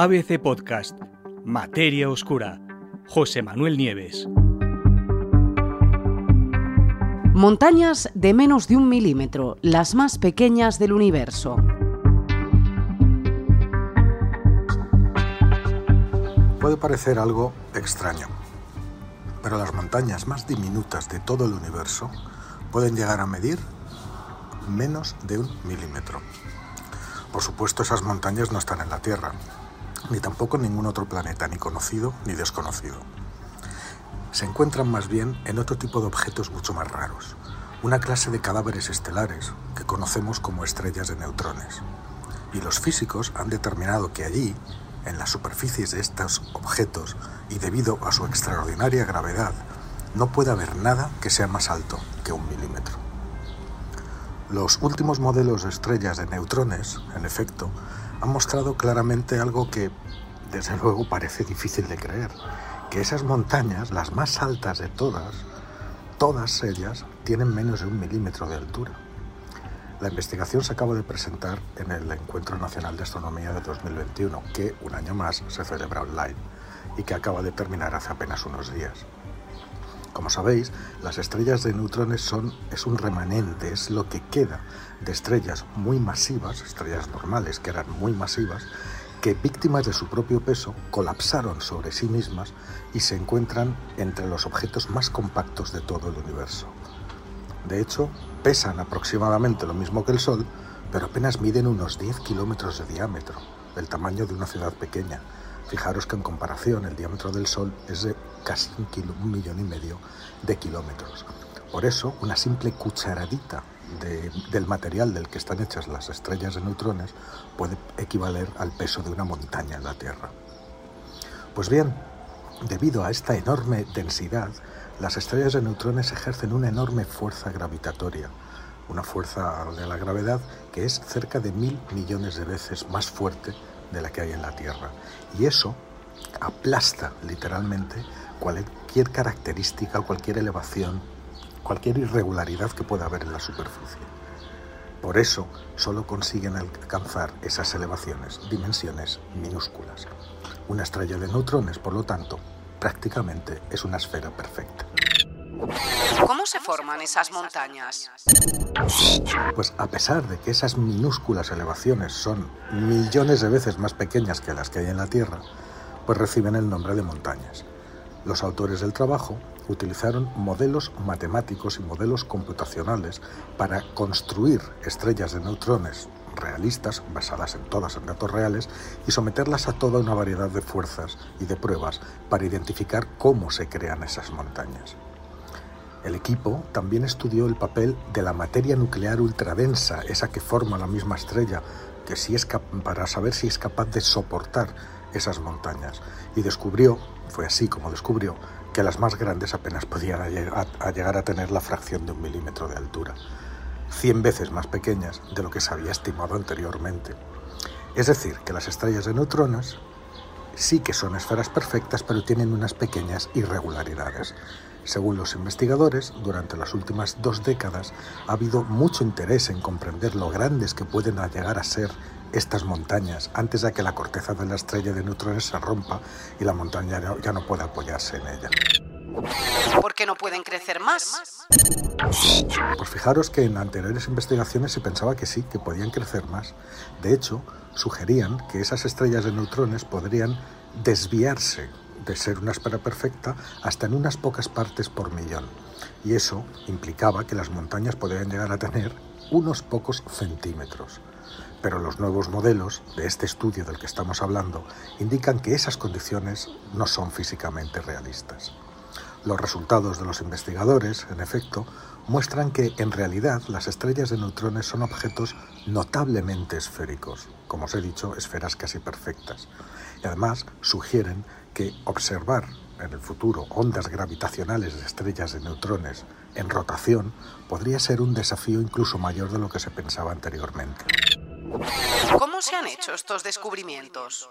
ABC Podcast, Materia Oscura, José Manuel Nieves. Montañas de menos de un milímetro, las más pequeñas del universo. Puede parecer algo extraño, pero las montañas más diminutas de todo el universo pueden llegar a medir menos de un milímetro. Por supuesto, esas montañas no están en la Tierra, ni tampoco en ningún otro planeta, ni conocido ni desconocido. Se encuentran más bien en otro tipo de objetos mucho más raros, una clase de cadáveres estelares que conocemos como estrellas de neutrones. Y los físicos han determinado que allí, en las superficies de estos objetos y debido a su extraordinaria gravedad, no puede haber nada que sea más alto que un milímetro. Los últimos modelos de estrellas de neutrones, en efecto, han mostrado claramente algo que, desde luego, parece difícil de creer, que esas montañas, las más altas de todas, todas ellas, tienen menos de un milímetro de altura. La investigación se acaba de presentar en el Encuentro Nacional de Astronomía de 2021, que un año más se celebra online y que acaba de terminar hace apenas unos días. Como sabéis, las estrellas de neutrones son, es un remanente, es lo que queda de estrellas muy masivas, estrellas normales que eran muy masivas, que víctimas de su propio peso colapsaron sobre sí mismas y se encuentran entre los objetos más compactos de todo el universo. De hecho, pesan aproximadamente lo mismo que el Sol, pero apenas miden unos 10 kilómetros de diámetro, el tamaño de una ciudad pequeña, Fijaros que en comparación el diámetro del Sol es de casi un, millón y medio de kilómetros. Por eso, una simple cucharadita del material del que están hechas las estrellas de neutrones puede equivaler al peso de una montaña en la Tierra. Pues bien, debido a esta enorme densidad, las estrellas de neutrones ejercen una enorme fuerza gravitatoria, una fuerza de la gravedad que es cerca de mil millones de veces más fuerte de la que hay en la Tierra. Y eso aplasta literalmente cualquier característica, cualquier elevación, cualquier irregularidad que pueda haber en la superficie. Por eso solo consiguen alcanzar esas elevaciones, dimensiones minúsculas. Una estrella de neutrones, por lo tanto, prácticamente es una esfera perfecta. ¿Cómo se forman esas montañas? Pues a pesar de que esas minúsculas elevaciones son millones de veces más pequeñas que las que hay en la Tierra, pues reciben el nombre de montañas. Los autores del trabajo utilizaron modelos matemáticos y modelos computacionales para construir estrellas de neutrones realistas, basadas en todas en datos reales, y someterlas a toda una variedad de fuerzas y de pruebas para identificar cómo se crean esas montañas. El equipo también estudió el papel de la materia nuclear ultradensa, esa que forma la misma estrella, que si es para saber si es capaz de soportar esas montañas. Y descubrió, fue así como descubrió, que las más grandes apenas podían llegar a tener la fracción de un milímetro de altura, 100 veces más pequeñas de lo que se había estimado anteriormente. Es decir, que las estrellas de neutrones sí que son esferas perfectas, pero tienen unas pequeñas irregularidades. Según los investigadores, durante las últimas dos décadas ha habido mucho interés en comprender lo grandes que pueden llegar a ser estas montañas antes de que la corteza de la estrella de neutrones se rompa y la montaña ya no pueda apoyarse en ella. ¿Por qué no pueden crecer más? Pues fijaros que en anteriores investigaciones se pensaba que sí, que podían crecer más. De hecho, sugerían que esas estrellas de neutrones podrían desviarse de ser una esfera perfecta hasta en unas pocas partes por millón. Y eso implicaba que las montañas podrían llegar a tener unos pocos centímetros. Pero los nuevos modelos de este estudio del que estamos hablando indican que esas condiciones no son físicamente realistas. Los resultados de los investigadores, en efecto, muestran que en realidad las estrellas de neutrones son objetos notablemente esféricos, como os he dicho, esferas casi perfectas. Y además sugieren que observar en el futuro ondas gravitacionales de estrellas de neutrones en rotación podría ser un desafío incluso mayor de lo que se pensaba anteriormente. ¿Cómo se han hecho estos descubrimientos?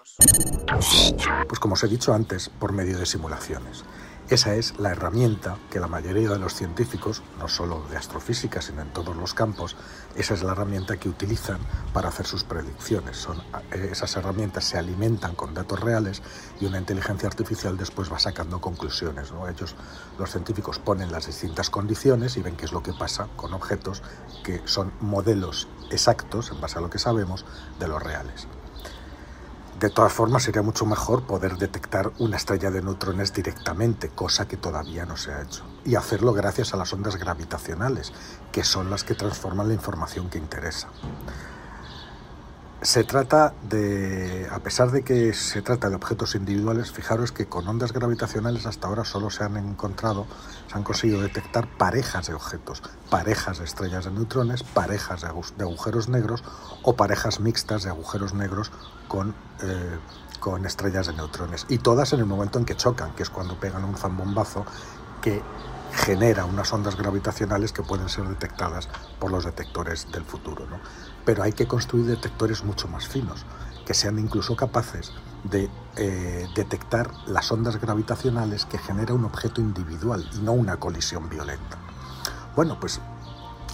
Pues como os he dicho antes, por medio de simulaciones. Esa es la herramienta que la mayoría de los científicos, no solo de astrofísica, sino en todos los campos, esa es la herramienta que utilizan para hacer sus predicciones. Eh, esas herramientas se alimentan con datos reales y una inteligencia artificial después va sacando conclusiones. ¿no? Ellos, los científicos, ponen las distintas condiciones y ven qué es lo que pasa con objetos que son modelos exactos, en base a lo que sabemos, de los reales. De todas formas, sería mucho mejor poder detectar una estrella de neutrones directamente, cosa que todavía no se ha hecho. Y hacerlo gracias a las ondas gravitacionales, que son las que transforman la información que interesa. Se trata de, a pesar de que se trata de objetos individuales, fijaros que con ondas gravitacionales hasta ahora solo se han encontrado, se han conseguido detectar parejas de objetos, parejas de estrellas de neutrones, parejas de agujeros negros o parejas mixtas de agujeros negros con, eh, con estrellas de neutrones. Y todas en el momento en que chocan, que es cuando pegan un zambombazo que genera unas ondas gravitacionales que pueden ser detectadas por los detectores del futuro. ¿no? Pero hay que construir detectores mucho más finos, que sean incluso capaces de eh, detectar las ondas gravitacionales que genera un objeto individual y no una colisión violenta. Bueno, pues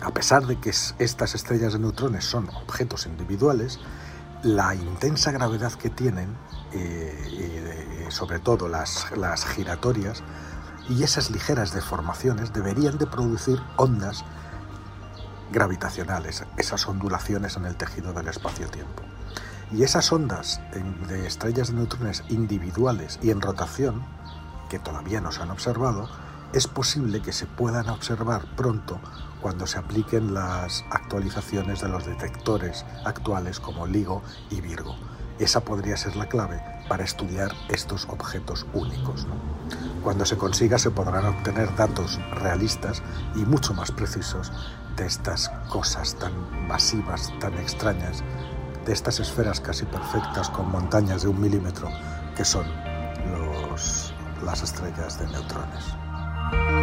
a pesar de que estas estrellas de neutrones son objetos individuales, la intensa gravedad que tienen, eh, sobre todo las, las giratorias, y esas ligeras deformaciones deberían de producir ondas gravitacionales, esas ondulaciones en el tejido del espacio-tiempo. Y esas ondas de estrellas de neutrones individuales y en rotación, que todavía no se han observado, es posible que se puedan observar pronto cuando se apliquen las actualizaciones de los detectores actuales como LIGO y Virgo. Esa podría ser la clave para estudiar estos objetos únicos. Cuando se consiga se podrán obtener datos realistas y mucho más precisos de estas cosas tan masivas, tan extrañas, de estas esferas casi perfectas con montañas de un milímetro que son las estrellas de neutrones.